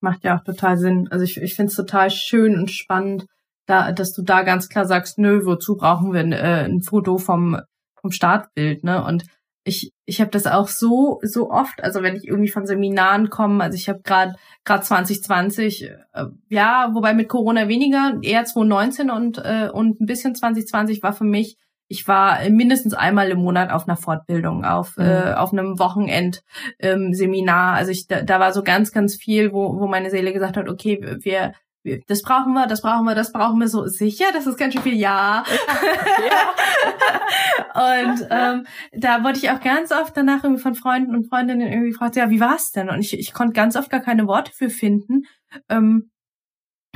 Macht ja auch total Sinn. Also ich, ich finde es total schön und spannend, da, dass du da ganz klar sagst, nö, wozu brauchen wir ein, äh, ein Foto vom, vom Startbild, ne? Und ich, ich habe das auch so, so oft, also wenn ich irgendwie von Seminaren komme, also ich habe gerade gerade 2020, äh, ja, wobei mit Corona weniger, eher 2019 und, äh, und ein bisschen 2020 war für mich ich war mindestens einmal im Monat auf einer Fortbildung, auf, mhm. äh, auf einem Wochenend-Seminar. Ähm, also ich, da, da war so ganz, ganz viel, wo, wo meine Seele gesagt hat, okay, wir, wir das brauchen wir, das brauchen wir, das brauchen wir so sicher, das ist ganz schön viel Ja. ja. und ähm, da wurde ich auch ganz oft danach irgendwie von Freunden und Freundinnen irgendwie gefragt, ja, wie war's denn? Und ich, ich konnte ganz oft gar keine Worte für finden. Ähm,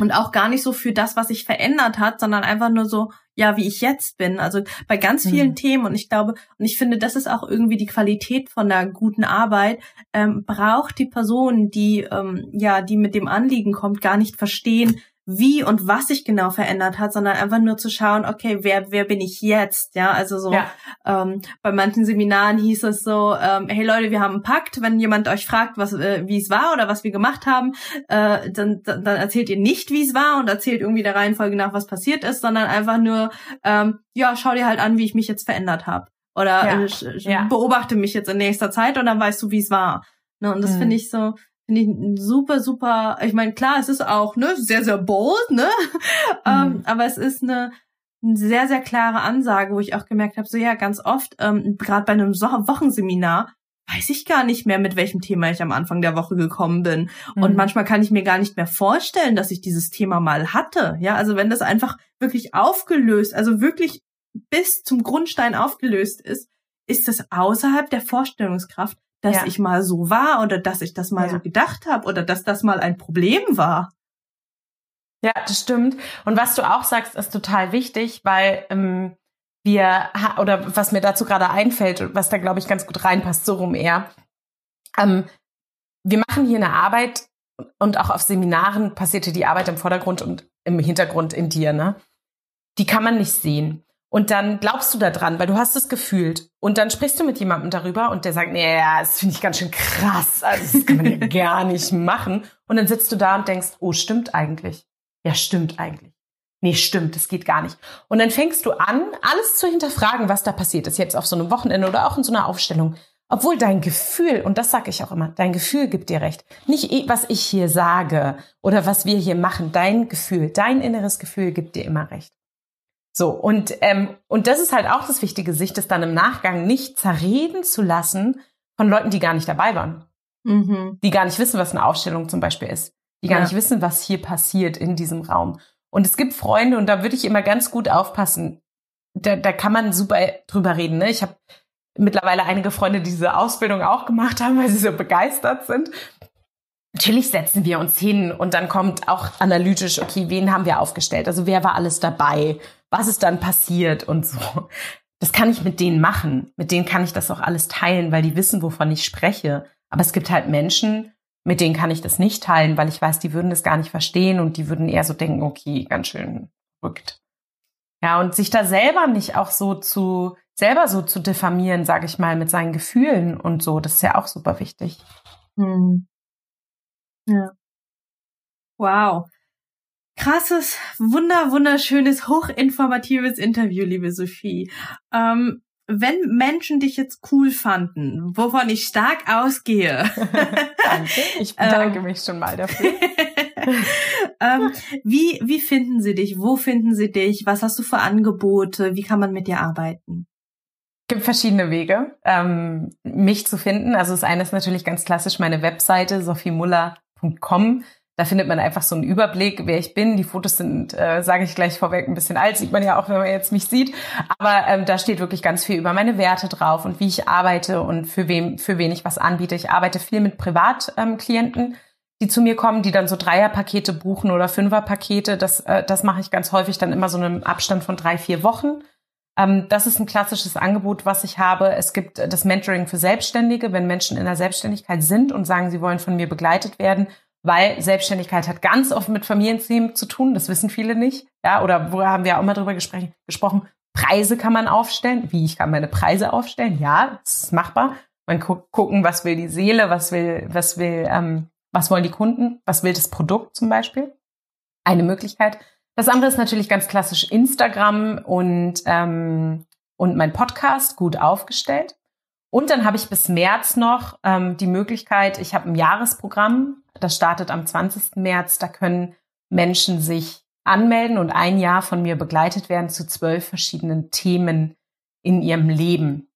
und auch gar nicht so für das, was sich verändert hat, sondern einfach nur so, ja, wie ich jetzt bin. Also bei ganz vielen mhm. Themen und ich glaube, und ich finde, das ist auch irgendwie die Qualität von der guten Arbeit, ähm, braucht die Person, die, ähm, ja, die mit dem Anliegen kommt, gar nicht verstehen, wie und was sich genau verändert hat, sondern einfach nur zu schauen, okay, wer wer bin ich jetzt? Ja, also so ja. Ähm, bei manchen Seminaren hieß es so, ähm, hey Leute, wir haben einen Pakt, wenn jemand euch fragt, was äh, wie es war oder was wir gemacht haben, äh, dann, dann dann erzählt ihr nicht, wie es war und erzählt irgendwie der Reihenfolge nach, was passiert ist, sondern einfach nur, ähm, ja, schau dir halt an, wie ich mich jetzt verändert habe oder ja. äh, ja. beobachte mich jetzt in nächster Zeit und dann weißt du, wie es war. Ne, und das mhm. finde ich so Finde ich super, super, ich meine, klar, es ist auch, ne, sehr, sehr bold, ne? Ähm, mhm. ähm, aber es ist eine, eine sehr, sehr klare Ansage, wo ich auch gemerkt habe, so ja, ganz oft, ähm, gerade bei einem so Wochenseminar, weiß ich gar nicht mehr, mit welchem Thema ich am Anfang der Woche gekommen bin. Mhm. Und manchmal kann ich mir gar nicht mehr vorstellen, dass ich dieses Thema mal hatte. Ja, also wenn das einfach wirklich aufgelöst, also wirklich bis zum Grundstein aufgelöst ist, ist das außerhalb der Vorstellungskraft dass ja. ich mal so war oder dass ich das mal ja. so gedacht habe oder dass das mal ein Problem war. Ja, das stimmt. Und was du auch sagst, ist total wichtig, weil ähm, wir, oder was mir dazu gerade einfällt, was da, glaube ich, ganz gut reinpasst, so rum eher. Ähm, wir machen hier eine Arbeit und auch auf Seminaren passierte die Arbeit im Vordergrund und im Hintergrund in dir, ne? Die kann man nicht sehen. Und dann glaubst du da dran, weil du hast es gefühlt. Und dann sprichst du mit jemandem darüber und der sagt, nee, das finde ich ganz schön krass. Also das kann man ja gar nicht machen. Und dann sitzt du da und denkst, oh, stimmt eigentlich. Ja, stimmt eigentlich. Nee, stimmt, das geht gar nicht. Und dann fängst du an, alles zu hinterfragen, was da passiert ist, jetzt auf so einem Wochenende oder auch in so einer Aufstellung. Obwohl dein Gefühl, und das sage ich auch immer, dein Gefühl gibt dir recht. Nicht was ich hier sage oder was wir hier machen, dein Gefühl, dein inneres Gefühl gibt dir immer recht. So, und, ähm, und das ist halt auch das Wichtige, sich das dann im Nachgang nicht zerreden zu lassen von Leuten, die gar nicht dabei waren. Mhm. Die gar nicht wissen, was eine Aufstellung zum Beispiel ist. Die gar ja. nicht wissen, was hier passiert in diesem Raum. Und es gibt Freunde, und da würde ich immer ganz gut aufpassen. Da, da kann man super drüber reden. Ne? Ich habe mittlerweile einige Freunde, die diese Ausbildung auch gemacht haben, weil sie so begeistert sind. Natürlich setzen wir uns hin und dann kommt auch analytisch, okay, wen haben wir aufgestellt? Also wer war alles dabei? Was ist dann passiert und so? Das kann ich mit denen machen. Mit denen kann ich das auch alles teilen, weil die wissen, wovon ich spreche. Aber es gibt halt Menschen, mit denen kann ich das nicht teilen, weil ich weiß, die würden das gar nicht verstehen und die würden eher so denken, okay, ganz schön verrückt. Ja, und sich da selber nicht auch so zu, selber so zu diffamieren, sage ich mal, mit seinen Gefühlen und so, das ist ja auch super wichtig. Hm. Ja. Wow. Krasses, wunder, wunderschönes, hochinformatives Interview, liebe Sophie. Ähm, wenn Menschen dich jetzt cool fanden, wovon ich stark ausgehe. Danke, ich bedanke ähm, mich schon mal dafür. ähm, wie, wie finden sie dich? Wo finden sie dich? Was hast du für Angebote? Wie kann man mit dir arbeiten? Es gibt verschiedene Wege, ähm, mich zu finden. Also das eine ist natürlich ganz klassisch meine Webseite sophiemuller.com. Da findet man einfach so einen Überblick, wer ich bin. Die Fotos sind, äh, sage ich gleich vorweg, ein bisschen alt, sieht man ja auch, wenn man jetzt mich sieht. Aber ähm, da steht wirklich ganz viel über meine Werte drauf und wie ich arbeite und für wem, für wen ich was anbiete. Ich arbeite viel mit Privatklienten, ähm, die zu mir kommen, die dann so Dreierpakete buchen oder Fünferpakete. Das, äh, das mache ich ganz häufig dann immer so einem Abstand von drei, vier Wochen. Ähm, das ist ein klassisches Angebot, was ich habe. Es gibt das Mentoring für Selbstständige, wenn Menschen in der Selbstständigkeit sind und sagen, sie wollen von mir begleitet werden weil Selbstständigkeit hat ganz oft mit Familienthemen zu tun. Das wissen viele nicht. Ja, oder wo haben wir auch mal drüber gesprochen? Preise kann man aufstellen. Wie ich kann meine Preise aufstellen? Ja, das ist machbar. Man gu gucken, was will die Seele, was will, was will, ähm, was wollen die Kunden, was will das Produkt zum Beispiel. Eine Möglichkeit. Das andere ist natürlich ganz klassisch Instagram und ähm, und mein Podcast gut aufgestellt. Und dann habe ich bis März noch ähm, die Möglichkeit, ich habe ein Jahresprogramm, das startet am 20. März, da können Menschen sich anmelden und ein Jahr von mir begleitet werden zu zwölf verschiedenen Themen in ihrem Leben,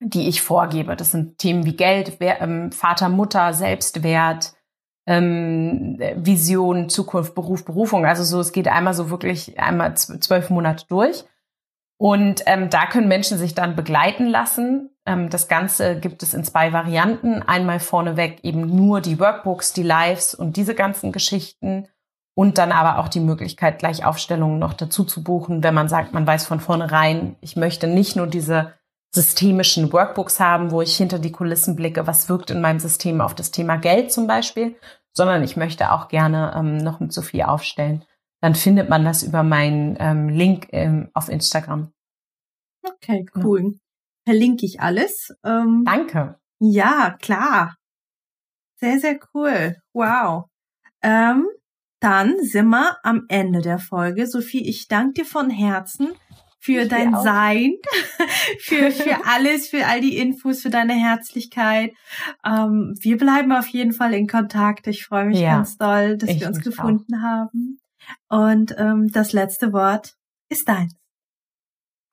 die ich vorgebe. Das sind Themen wie Geld, ähm, Vater, Mutter, Selbstwert, ähm, Vision, Zukunft, Beruf, Berufung. Also so, es geht einmal so wirklich einmal zwölf Monate durch. Und ähm, da können Menschen sich dann begleiten lassen. Ähm, das Ganze gibt es in zwei Varianten. Einmal vorneweg eben nur die Workbooks, die Lives und diese ganzen Geschichten. Und dann aber auch die Möglichkeit, gleich Aufstellungen noch dazu zu buchen, wenn man sagt, man weiß von vornherein, ich möchte nicht nur diese systemischen Workbooks haben, wo ich hinter die Kulissen blicke, was wirkt in meinem System auf das Thema Geld zum Beispiel, sondern ich möchte auch gerne ähm, noch mit Sophie aufstellen dann findet man das über meinen ähm, Link ähm, auf Instagram. Okay, cool. Ja. Verlinke ich alles. Ähm, Danke. Ja, klar. Sehr, sehr cool. Wow. Ähm, dann sind wir am Ende der Folge. Sophie, ich danke dir von Herzen für ich dein Sein, für, für alles, für all die Infos, für deine Herzlichkeit. Ähm, wir bleiben auf jeden Fall in Kontakt. Ich freue mich ja, ganz doll, dass wir uns gefunden auch. haben. Und ähm, das letzte Wort ist deins.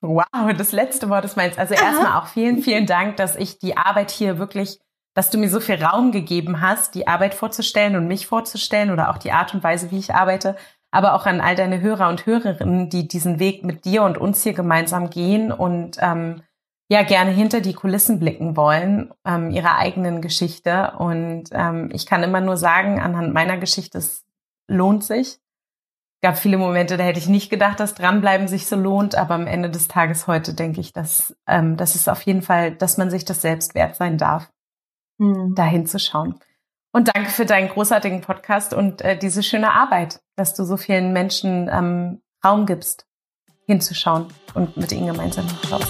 Wow, das letzte Wort ist meins. Also erstmal auch vielen, vielen Dank, dass ich die Arbeit hier wirklich, dass du mir so viel Raum gegeben hast, die Arbeit vorzustellen und mich vorzustellen oder auch die Art und Weise, wie ich arbeite. Aber auch an all deine Hörer und Hörerinnen, die diesen Weg mit dir und uns hier gemeinsam gehen und ähm, ja gerne hinter die Kulissen blicken wollen, ähm, ihrer eigenen Geschichte. Und ähm, ich kann immer nur sagen, anhand meiner Geschichte, es lohnt sich gab viele Momente, da hätte ich nicht gedacht, dass dranbleiben sich so lohnt, aber am Ende des Tages heute denke ich, dass ähm, das ist auf jeden Fall, dass man sich das selbst wert sein darf, hm. da hinzuschauen. Und danke für deinen großartigen Podcast und äh, diese schöne Arbeit, dass du so vielen Menschen ähm, Raum gibst, hinzuschauen und mit ihnen gemeinsam hinschaust.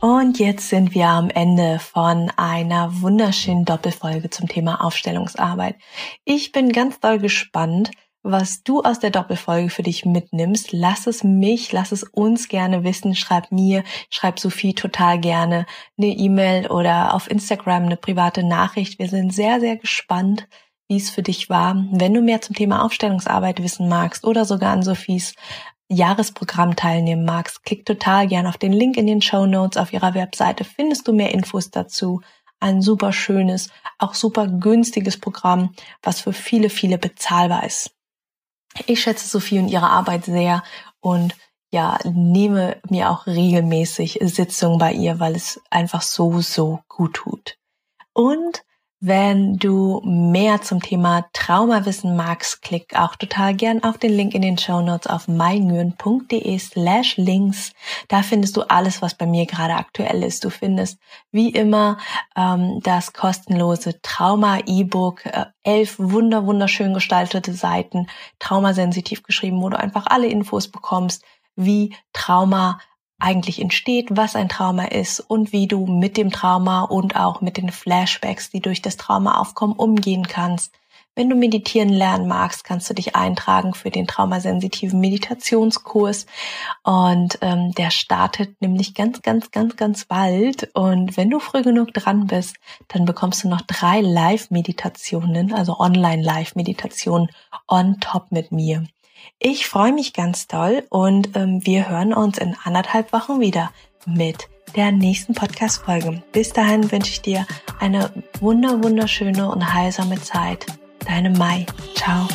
Und jetzt sind wir am Ende von einer wunderschönen Doppelfolge zum Thema Aufstellungsarbeit. Ich bin ganz doll gespannt, was du aus der Doppelfolge für dich mitnimmst. Lass es mich, lass es uns gerne wissen. Schreib mir, schreib Sophie total gerne eine E-Mail oder auf Instagram eine private Nachricht. Wir sind sehr, sehr gespannt, wie es für dich war. Wenn du mehr zum Thema Aufstellungsarbeit wissen magst oder sogar an Sophies Jahresprogramm teilnehmen magst, klick total gern auf den Link in den Show Notes auf ihrer Webseite. Findest du mehr Infos dazu. Ein super schönes, auch super günstiges Programm, was für viele, viele bezahlbar ist. Ich schätze Sophie und ihre Arbeit sehr und ja, nehme mir auch regelmäßig Sitzungen bei ihr, weil es einfach so, so gut tut. Und wenn du mehr zum Thema Trauma wissen magst, klick auch total gern auf den Link in den Show Notes auf meingyön.de slash links. Da findest du alles, was bei mir gerade aktuell ist. Du findest wie immer ähm, das kostenlose Trauma-E-Book, äh, elf wunder wunderschön gestaltete Seiten, traumasensitiv geschrieben, wo du einfach alle Infos bekommst, wie Trauma eigentlich entsteht, was ein Trauma ist und wie du mit dem Trauma und auch mit den Flashbacks, die durch das Trauma aufkommen, umgehen kannst. Wenn du meditieren lernen magst, kannst du dich eintragen für den traumasensitiven Meditationskurs. Und ähm, der startet nämlich ganz, ganz, ganz, ganz bald. Und wenn du früh genug dran bist, dann bekommst du noch drei Live-Meditationen, also Online-Live-Meditationen on top mit mir. Ich freue mich ganz toll und ähm, wir hören uns in anderthalb Wochen wieder mit der nächsten Podcast-Folge. Bis dahin wünsche ich dir eine wunder wunderschöne und heilsame Zeit. Deine Mai. Ciao.